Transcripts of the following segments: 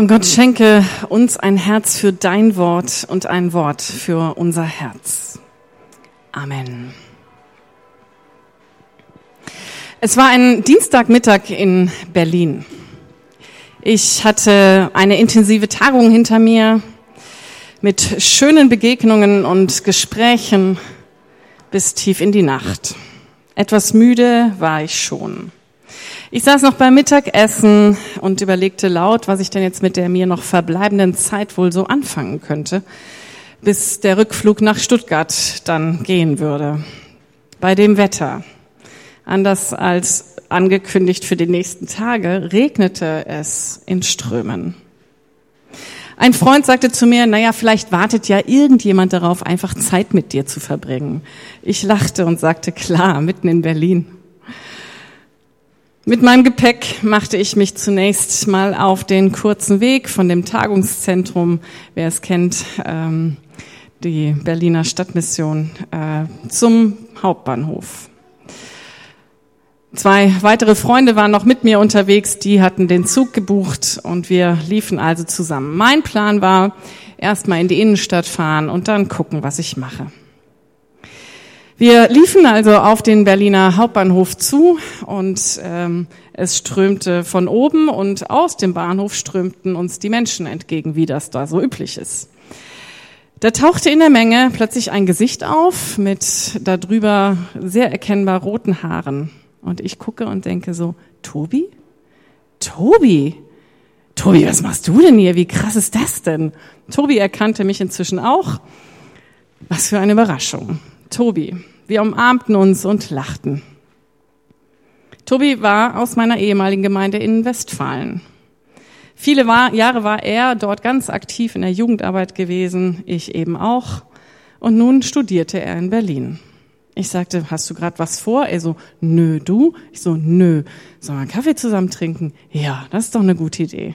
Und Gott schenke uns ein Herz für dein Wort und ein Wort für unser Herz. Amen. Es war ein Dienstagmittag in Berlin. Ich hatte eine intensive Tagung hinter mir mit schönen Begegnungen und Gesprächen bis tief in die Nacht. Etwas müde war ich schon. Ich saß noch beim Mittagessen und überlegte laut, was ich denn jetzt mit der mir noch verbleibenden Zeit wohl so anfangen könnte, bis der Rückflug nach Stuttgart dann gehen würde. Bei dem Wetter. Anders als angekündigt für die nächsten Tage, regnete es in Strömen. Ein Freund sagte zu mir, naja, vielleicht wartet ja irgendjemand darauf, einfach Zeit mit dir zu verbringen. Ich lachte und sagte, klar, mitten in Berlin. Mit meinem Gepäck machte ich mich zunächst mal auf den kurzen Weg von dem Tagungszentrum, wer es kennt, ähm, die Berliner Stadtmission, äh, zum Hauptbahnhof. Zwei weitere Freunde waren noch mit mir unterwegs, die hatten den Zug gebucht und wir liefen also zusammen. Mein Plan war, erstmal in die Innenstadt fahren und dann gucken, was ich mache. Wir liefen also auf den Berliner Hauptbahnhof zu und ähm, es strömte von oben und aus dem Bahnhof strömten uns die Menschen entgegen, wie das da so üblich ist. Da tauchte in der Menge plötzlich ein Gesicht auf mit darüber sehr erkennbar roten Haaren. Und ich gucke und denke so, Tobi? Tobi? Tobi, was machst du denn hier? Wie krass ist das denn? Tobi erkannte mich inzwischen auch. Was für eine Überraschung. Tobi. Wir umarmten uns und lachten. Tobi war aus meiner ehemaligen Gemeinde in Westfalen. Viele war, Jahre war er dort ganz aktiv in der Jugendarbeit gewesen, ich eben auch. Und nun studierte er in Berlin. Ich sagte, hast du gerade was vor? Er so, nö, du? Ich so, nö. Sollen wir einen Kaffee zusammen trinken? Ja, das ist doch eine gute Idee.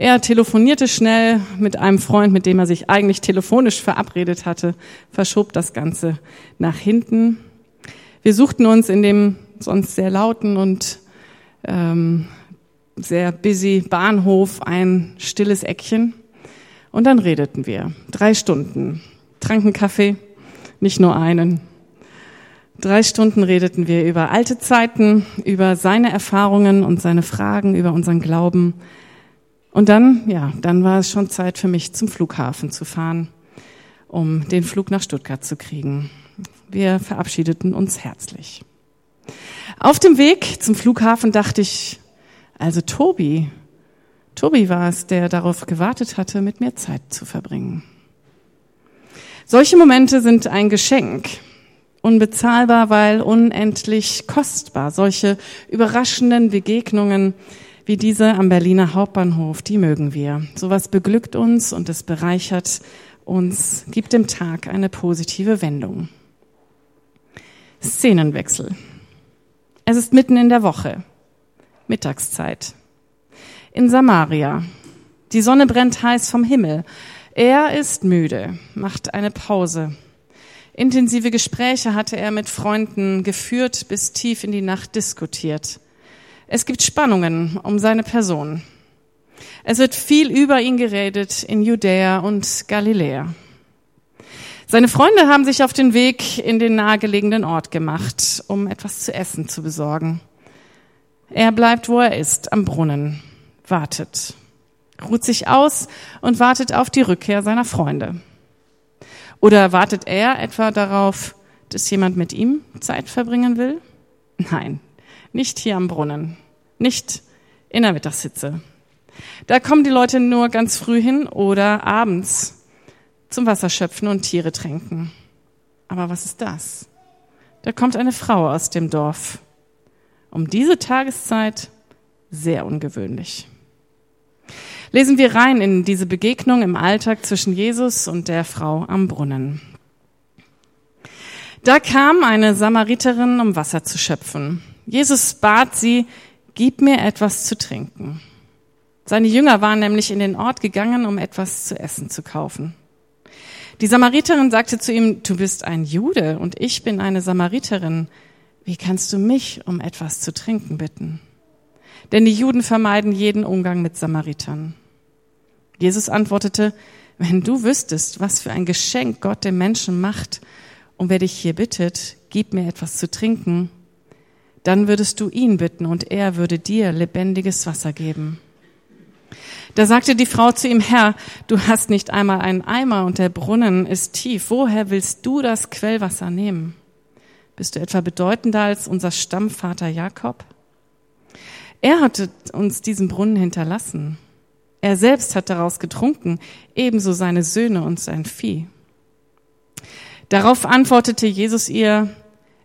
Er telefonierte schnell mit einem Freund, mit dem er sich eigentlich telefonisch verabredet hatte, verschob das Ganze nach hinten. Wir suchten uns in dem sonst sehr lauten und ähm, sehr busy Bahnhof ein stilles Eckchen und dann redeten wir. Drei Stunden, tranken Kaffee, nicht nur einen. Drei Stunden redeten wir über alte Zeiten, über seine Erfahrungen und seine Fragen, über unseren Glauben, und dann, ja, dann war es schon Zeit für mich, zum Flughafen zu fahren, um den Flug nach Stuttgart zu kriegen. Wir verabschiedeten uns herzlich. Auf dem Weg zum Flughafen dachte ich, also Tobi, Tobi war es, der darauf gewartet hatte, mit mir Zeit zu verbringen. Solche Momente sind ein Geschenk, unbezahlbar, weil unendlich kostbar. Solche überraschenden Begegnungen wie diese am Berliner Hauptbahnhof, die mögen wir. Sowas beglückt uns und es bereichert uns, gibt dem Tag eine positive Wendung. Szenenwechsel. Es ist mitten in der Woche, Mittagszeit. In Samaria. Die Sonne brennt heiß vom Himmel. Er ist müde, macht eine Pause. Intensive Gespräche hatte er mit Freunden geführt, bis tief in die Nacht diskutiert. Es gibt Spannungen um seine Person. Es wird viel über ihn geredet in Judäa und Galiläa. Seine Freunde haben sich auf den Weg in den nahegelegenen Ort gemacht, um etwas zu essen zu besorgen. Er bleibt, wo er ist, am Brunnen, wartet, ruht sich aus und wartet auf die Rückkehr seiner Freunde. Oder wartet er etwa darauf, dass jemand mit ihm Zeit verbringen will? Nein, nicht hier am Brunnen, nicht in der Mittagshitze. Da kommen die Leute nur ganz früh hin oder abends zum Wasserschöpfen und Tiere tränken. Aber was ist das? Da kommt eine Frau aus dem Dorf. Um diese Tageszeit sehr ungewöhnlich. Lesen wir rein in diese Begegnung im Alltag zwischen Jesus und der Frau am Brunnen. Da kam eine Samariterin, um Wasser zu schöpfen. Jesus bat sie, gib mir etwas zu trinken. Seine Jünger waren nämlich in den Ort gegangen, um etwas zu essen zu kaufen. Die Samariterin sagte zu ihm, du bist ein Jude und ich bin eine Samariterin. Wie kannst du mich um etwas zu trinken bitten? Denn die Juden vermeiden jeden Umgang mit Samaritern. Jesus antwortete, wenn du wüsstest, was für ein Geschenk Gott dem Menschen macht und wer dich hier bittet, gib mir etwas zu trinken, dann würdest du ihn bitten und er würde dir lebendiges Wasser geben. Da sagte die Frau zu ihm, Herr, du hast nicht einmal einen Eimer und der Brunnen ist tief. Woher willst du das Quellwasser nehmen? Bist du etwa bedeutender als unser Stammvater Jakob? Er hatte uns diesen Brunnen hinterlassen. Er selbst hat daraus getrunken, ebenso seine Söhne und sein Vieh. Darauf antwortete Jesus ihr,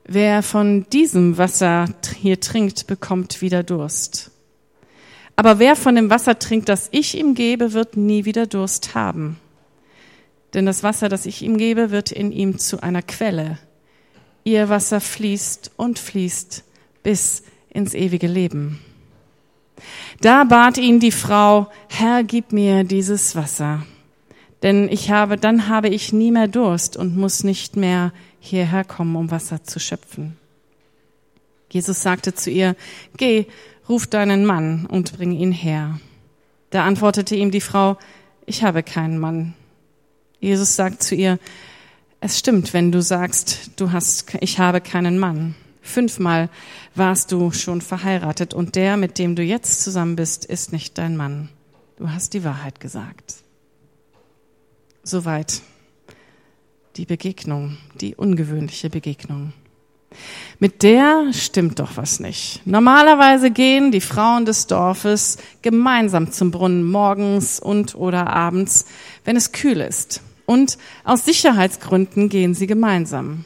wer von diesem Wasser hier trinkt, bekommt wieder Durst. Aber wer von dem Wasser trinkt, das ich ihm gebe, wird nie wieder Durst haben. Denn das Wasser, das ich ihm gebe, wird in ihm zu einer Quelle. Ihr Wasser fließt und fließt bis ins ewige Leben. Da bat ihn die Frau, Herr, gib mir dieses Wasser, denn ich habe, dann habe ich nie mehr Durst und muss nicht mehr hierher kommen, um Wasser zu schöpfen. Jesus sagte zu ihr, geh, ruf deinen Mann und bring ihn her. Da antwortete ihm die Frau, ich habe keinen Mann. Jesus sagt zu ihr, es stimmt, wenn du sagst, du hast, ich habe keinen Mann. Fünfmal warst du schon verheiratet und der, mit dem du jetzt zusammen bist, ist nicht dein Mann. Du hast die Wahrheit gesagt. Soweit die Begegnung, die ungewöhnliche Begegnung. Mit der stimmt doch was nicht. Normalerweise gehen die Frauen des Dorfes gemeinsam zum Brunnen morgens und oder abends, wenn es kühl ist. Und aus Sicherheitsgründen gehen sie gemeinsam.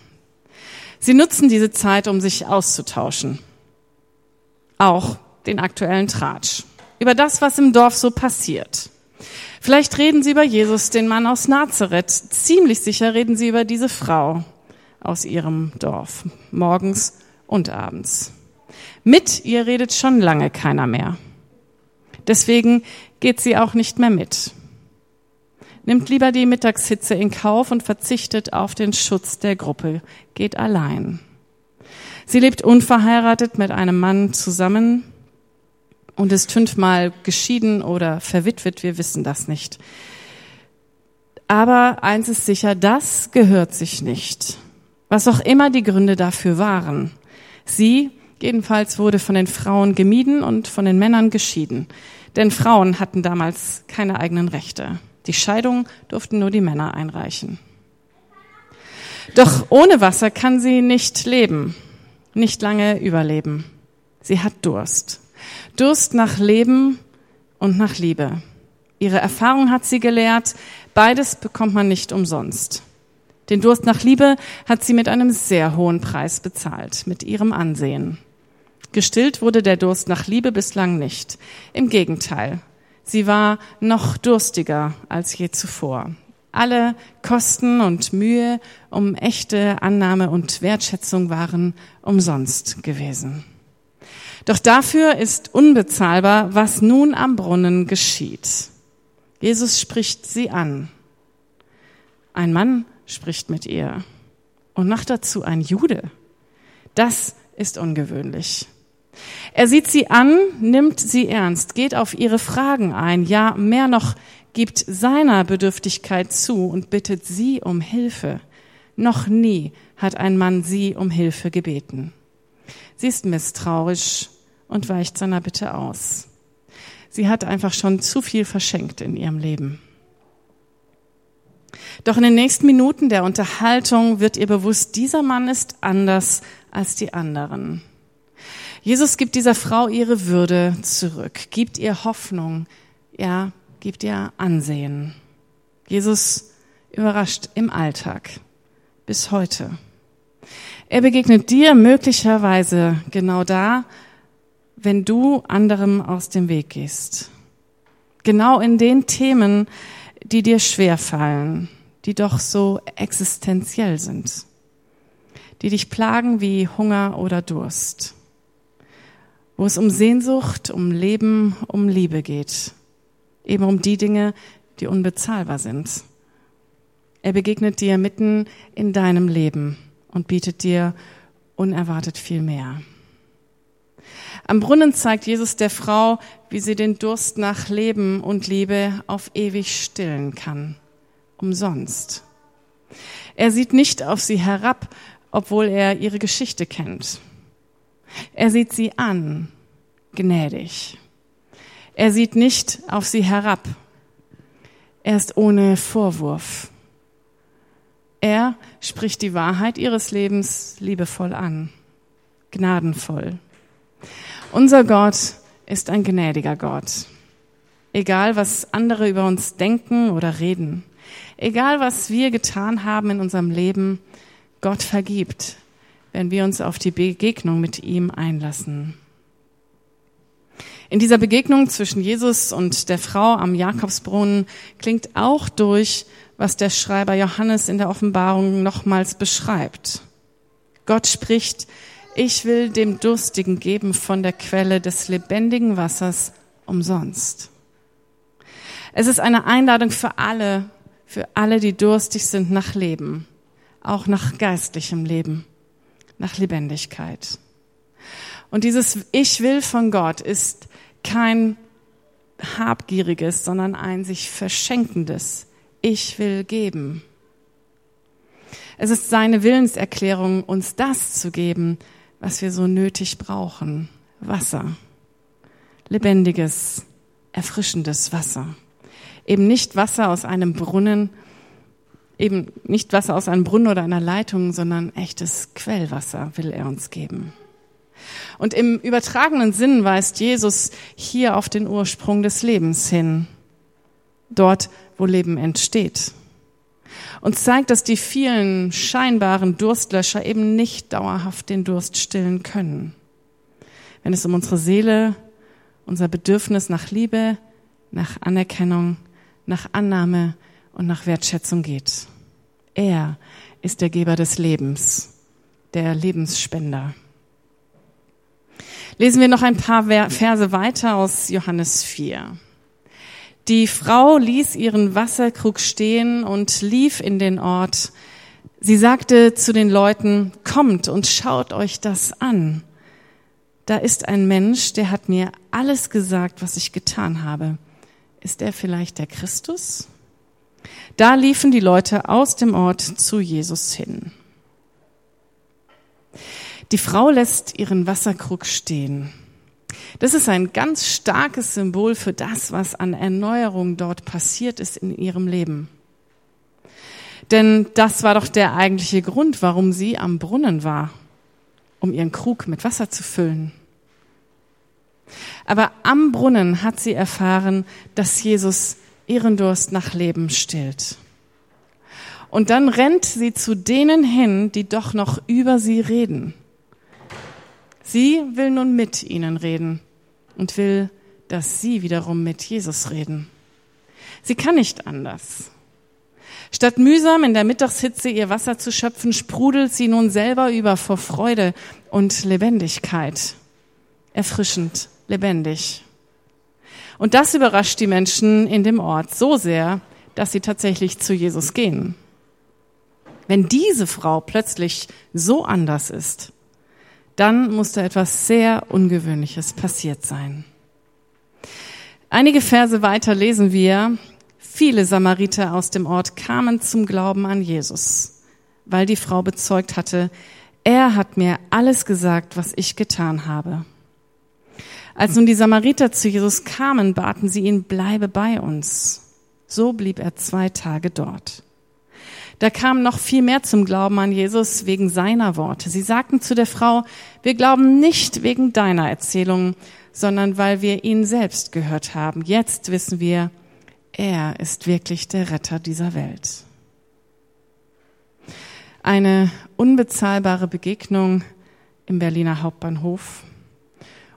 Sie nutzen diese Zeit, um sich auszutauschen. Auch den aktuellen Tratsch. Über das, was im Dorf so passiert. Vielleicht reden sie über Jesus, den Mann aus Nazareth. Ziemlich sicher reden sie über diese Frau aus ihrem Dorf, morgens und abends. Mit ihr redet schon lange keiner mehr. Deswegen geht sie auch nicht mehr mit. Nimmt lieber die Mittagshitze in Kauf und verzichtet auf den Schutz der Gruppe, geht allein. Sie lebt unverheiratet mit einem Mann zusammen und ist fünfmal geschieden oder verwitwet, wir wissen das nicht. Aber eins ist sicher, das gehört sich nicht. Was auch immer die Gründe dafür waren. Sie jedenfalls wurde von den Frauen gemieden und von den Männern geschieden. Denn Frauen hatten damals keine eigenen Rechte. Die Scheidung durften nur die Männer einreichen. Doch ohne Wasser kann sie nicht leben, nicht lange überleben. Sie hat Durst. Durst nach Leben und nach Liebe. Ihre Erfahrung hat sie gelehrt, beides bekommt man nicht umsonst. Den Durst nach Liebe hat sie mit einem sehr hohen Preis bezahlt, mit ihrem Ansehen. Gestillt wurde der Durst nach Liebe bislang nicht. Im Gegenteil, sie war noch durstiger als je zuvor. Alle Kosten und Mühe um echte Annahme und Wertschätzung waren umsonst gewesen. Doch dafür ist unbezahlbar, was nun am Brunnen geschieht. Jesus spricht sie an. Ein Mann spricht mit ihr. Und noch dazu ein Jude. Das ist ungewöhnlich. Er sieht sie an, nimmt sie ernst, geht auf ihre Fragen ein, ja, mehr noch, gibt seiner Bedürftigkeit zu und bittet sie um Hilfe. Noch nie hat ein Mann sie um Hilfe gebeten. Sie ist misstrauisch und weicht seiner Bitte aus. Sie hat einfach schon zu viel verschenkt in ihrem Leben. Doch in den nächsten Minuten der Unterhaltung wird ihr bewusst, dieser Mann ist anders als die anderen. Jesus gibt dieser Frau ihre Würde zurück, gibt ihr Hoffnung, ja, gibt ihr Ansehen. Jesus überrascht im Alltag bis heute. Er begegnet dir möglicherweise genau da, wenn du anderem aus dem Weg gehst. Genau in den Themen, die dir schwer fallen, die doch so existenziell sind, die dich plagen wie Hunger oder Durst, wo es um Sehnsucht, um Leben, um Liebe geht, eben um die Dinge, die unbezahlbar sind. Er begegnet dir mitten in deinem Leben und bietet dir unerwartet viel mehr. Am Brunnen zeigt Jesus der Frau, wie sie den Durst nach Leben und Liebe auf ewig stillen kann. Umsonst. Er sieht nicht auf sie herab, obwohl er ihre Geschichte kennt. Er sieht sie an, gnädig. Er sieht nicht auf sie herab. Er ist ohne Vorwurf. Er spricht die Wahrheit ihres Lebens liebevoll an, gnadenvoll. Unser Gott ist ein gnädiger Gott. Egal, was andere über uns denken oder reden, egal, was wir getan haben in unserem Leben, Gott vergibt, wenn wir uns auf die Begegnung mit ihm einlassen. In dieser Begegnung zwischen Jesus und der Frau am Jakobsbrunnen klingt auch durch, was der Schreiber Johannes in der Offenbarung nochmals beschreibt. Gott spricht, ich will dem Durstigen geben von der Quelle des lebendigen Wassers umsonst. Es ist eine Einladung für alle, für alle, die durstig sind nach Leben, auch nach geistlichem Leben, nach Lebendigkeit. Und dieses Ich will von Gott ist kein habgieriges, sondern ein sich verschenkendes, ich will geben. Es ist seine Willenserklärung, uns das zu geben, was wir so nötig brauchen. Wasser. Lebendiges, erfrischendes Wasser. Eben nicht Wasser aus einem Brunnen, eben nicht Wasser aus einem Brunnen oder einer Leitung, sondern echtes Quellwasser will er uns geben. Und im übertragenen Sinn weist Jesus hier auf den Ursprung des Lebens hin. Dort, wo Leben entsteht. Und zeigt, dass die vielen scheinbaren Durstlöscher eben nicht dauerhaft den Durst stillen können. Wenn es um unsere Seele, unser Bedürfnis nach Liebe, nach Anerkennung, nach Annahme und nach Wertschätzung geht. Er ist der Geber des Lebens, der Lebensspender. Lesen wir noch ein paar Verse weiter aus Johannes 4. Die Frau ließ ihren Wasserkrug stehen und lief in den Ort. Sie sagte zu den Leuten, kommt und schaut euch das an. Da ist ein Mensch, der hat mir alles gesagt, was ich getan habe. Ist er vielleicht der Christus? Da liefen die Leute aus dem Ort zu Jesus hin. Die Frau lässt ihren Wasserkrug stehen. Das ist ein ganz starkes Symbol für das, was an Erneuerung dort passiert ist in ihrem Leben. Denn das war doch der eigentliche Grund, warum sie am Brunnen war, um ihren Krug mit Wasser zu füllen. Aber am Brunnen hat sie erfahren, dass Jesus ihren Durst nach Leben stillt. Und dann rennt sie zu denen hin, die doch noch über sie reden. Sie will nun mit ihnen reden und will, dass sie wiederum mit Jesus reden. Sie kann nicht anders. Statt mühsam in der Mittagshitze ihr Wasser zu schöpfen, sprudelt sie nun selber über vor Freude und Lebendigkeit. Erfrischend, lebendig. Und das überrascht die Menschen in dem Ort so sehr, dass sie tatsächlich zu Jesus gehen. Wenn diese Frau plötzlich so anders ist, dann muss da etwas sehr Ungewöhnliches passiert sein. Einige Verse weiter lesen wir, viele Samariter aus dem Ort kamen zum Glauben an Jesus, weil die Frau bezeugt hatte, er hat mir alles gesagt, was ich getan habe. Als nun die Samariter zu Jesus kamen, baten sie ihn, bleibe bei uns. So blieb er zwei Tage dort. Da kam noch viel mehr zum Glauben an Jesus wegen seiner Worte. Sie sagten zu der Frau, wir glauben nicht wegen deiner Erzählung, sondern weil wir ihn selbst gehört haben. Jetzt wissen wir, er ist wirklich der Retter dieser Welt. Eine unbezahlbare Begegnung im Berliner Hauptbahnhof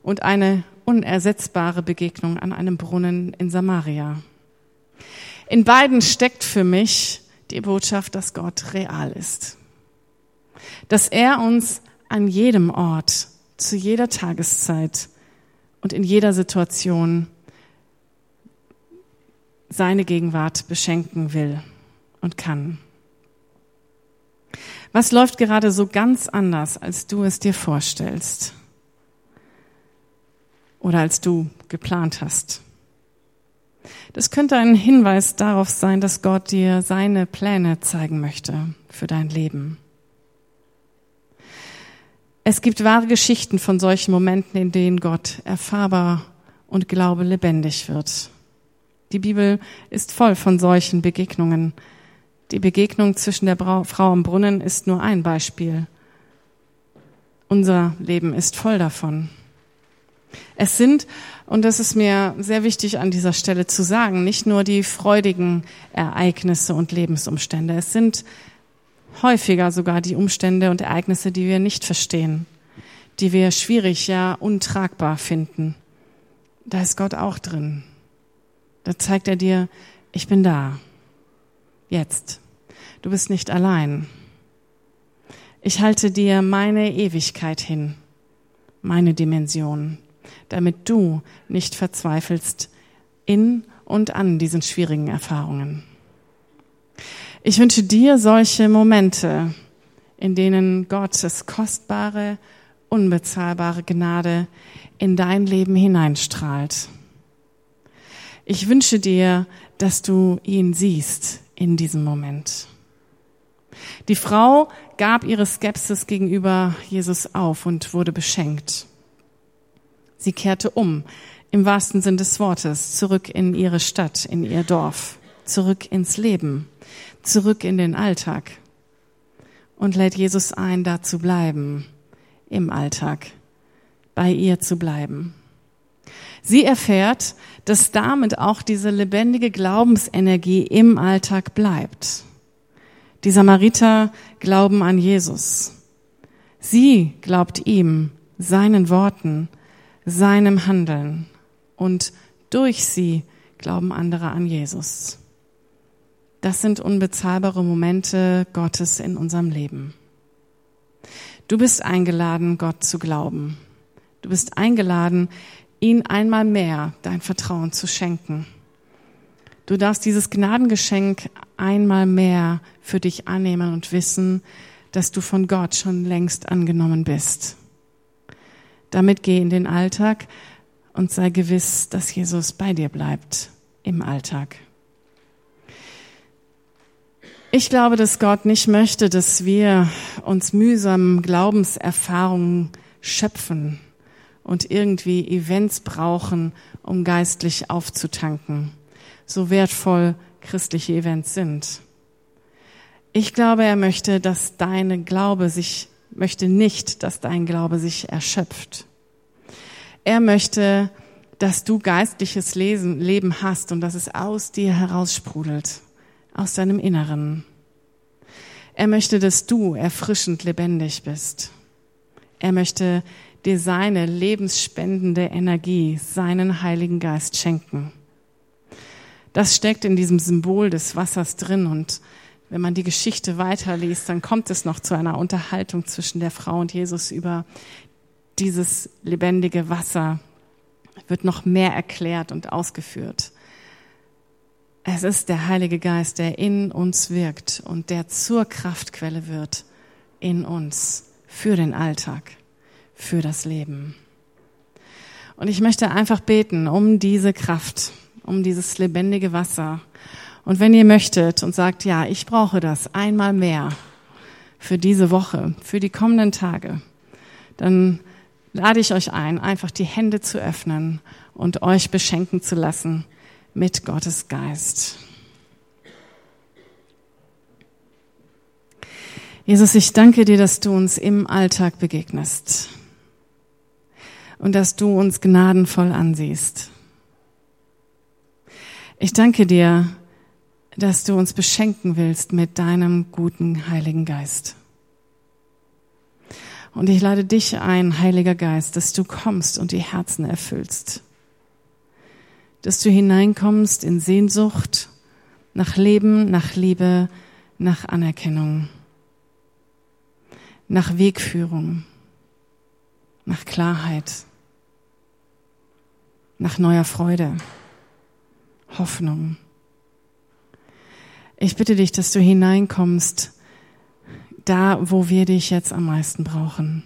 und eine unersetzbare Begegnung an einem Brunnen in Samaria. In beiden steckt für mich die Botschaft, dass Gott real ist. Dass er uns an jedem Ort, zu jeder Tageszeit und in jeder Situation seine Gegenwart beschenken will und kann. Was läuft gerade so ganz anders, als du es dir vorstellst? oder als du geplant hast. Das könnte ein Hinweis darauf sein, dass Gott dir seine Pläne zeigen möchte für dein Leben. Es gibt wahre Geschichten von solchen Momenten, in denen Gott erfahrbar und Glaube lebendig wird. Die Bibel ist voll von solchen Begegnungen. Die Begegnung zwischen der Frau am Brunnen ist nur ein Beispiel. Unser Leben ist voll davon. Es sind, und das ist mir sehr wichtig an dieser Stelle zu sagen, nicht nur die freudigen Ereignisse und Lebensumstände. Es sind häufiger sogar die Umstände und Ereignisse, die wir nicht verstehen, die wir schwierig, ja untragbar finden. Da ist Gott auch drin. Da zeigt er dir, ich bin da. Jetzt. Du bist nicht allein. Ich halte dir meine Ewigkeit hin, meine Dimension, damit du nicht verzweifelst in und an diesen schwierigen Erfahrungen. Ich wünsche dir solche Momente, in denen Gottes kostbare, unbezahlbare Gnade in dein Leben hineinstrahlt. Ich wünsche dir, dass du ihn siehst in diesem Moment. Die Frau gab ihre Skepsis gegenüber Jesus auf und wurde beschenkt. Sie kehrte um, im wahrsten Sinn des Wortes, zurück in ihre Stadt, in ihr Dorf, zurück ins Leben, zurück in den Alltag und lädt Jesus ein, da zu bleiben, im Alltag, bei ihr zu bleiben. Sie erfährt, dass damit auch diese lebendige Glaubensenergie im Alltag bleibt. Die Samariter glauben an Jesus. Sie glaubt ihm, seinen Worten, seinem Handeln und durch sie glauben andere an Jesus. Das sind unbezahlbare Momente Gottes in unserem Leben. Du bist eingeladen, Gott zu glauben. Du bist eingeladen, ihn einmal mehr dein Vertrauen zu schenken. Du darfst dieses Gnadengeschenk einmal mehr für dich annehmen und wissen, dass du von Gott schon längst angenommen bist. Damit geh in den Alltag und sei gewiss, dass Jesus bei dir bleibt im Alltag. Ich glaube, dass Gott nicht möchte, dass wir uns mühsam Glaubenserfahrungen schöpfen und irgendwie Events brauchen, um geistlich aufzutanken, so wertvoll christliche Events sind. Ich glaube, er möchte, dass deine Glaube sich, möchte nicht, dass dein Glaube sich erschöpft. Er möchte, dass du geistliches Lesen, Leben hast und dass es aus dir heraussprudelt, aus deinem Inneren. Er möchte, dass du erfrischend lebendig bist. Er möchte dir seine lebensspendende Energie, seinen Heiligen Geist schenken. Das steckt in diesem Symbol des Wassers drin und wenn man die Geschichte weiterliest, dann kommt es noch zu einer Unterhaltung zwischen der Frau und Jesus über dieses lebendige Wasser. Wird noch mehr erklärt und ausgeführt. Es ist der Heilige Geist, der in uns wirkt und der zur Kraftquelle wird in uns für den Alltag für das Leben. Und ich möchte einfach beten um diese Kraft, um dieses lebendige Wasser. Und wenn ihr möchtet und sagt, ja, ich brauche das einmal mehr für diese Woche, für die kommenden Tage, dann lade ich euch ein, einfach die Hände zu öffnen und euch beschenken zu lassen mit Gottes Geist. Jesus, ich danke dir, dass du uns im Alltag begegnest und dass du uns gnadenvoll ansiehst. Ich danke dir, dass du uns beschenken willst mit deinem guten Heiligen Geist. Und ich lade dich ein, Heiliger Geist, dass du kommst und die Herzen erfüllst. Dass du hineinkommst in Sehnsucht nach Leben, nach Liebe, nach Anerkennung, nach Wegführung, nach Klarheit nach neuer Freude, Hoffnung. Ich bitte dich, dass du hineinkommst, da, wo wir dich jetzt am meisten brauchen.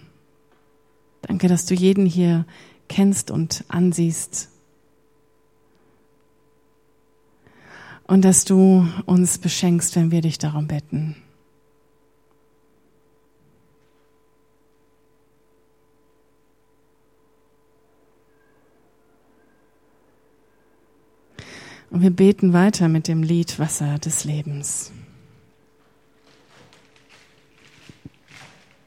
Danke, dass du jeden hier kennst und ansiehst. Und dass du uns beschenkst, wenn wir dich darum bitten. Und wir beten weiter mit dem Lied Wasser des Lebens.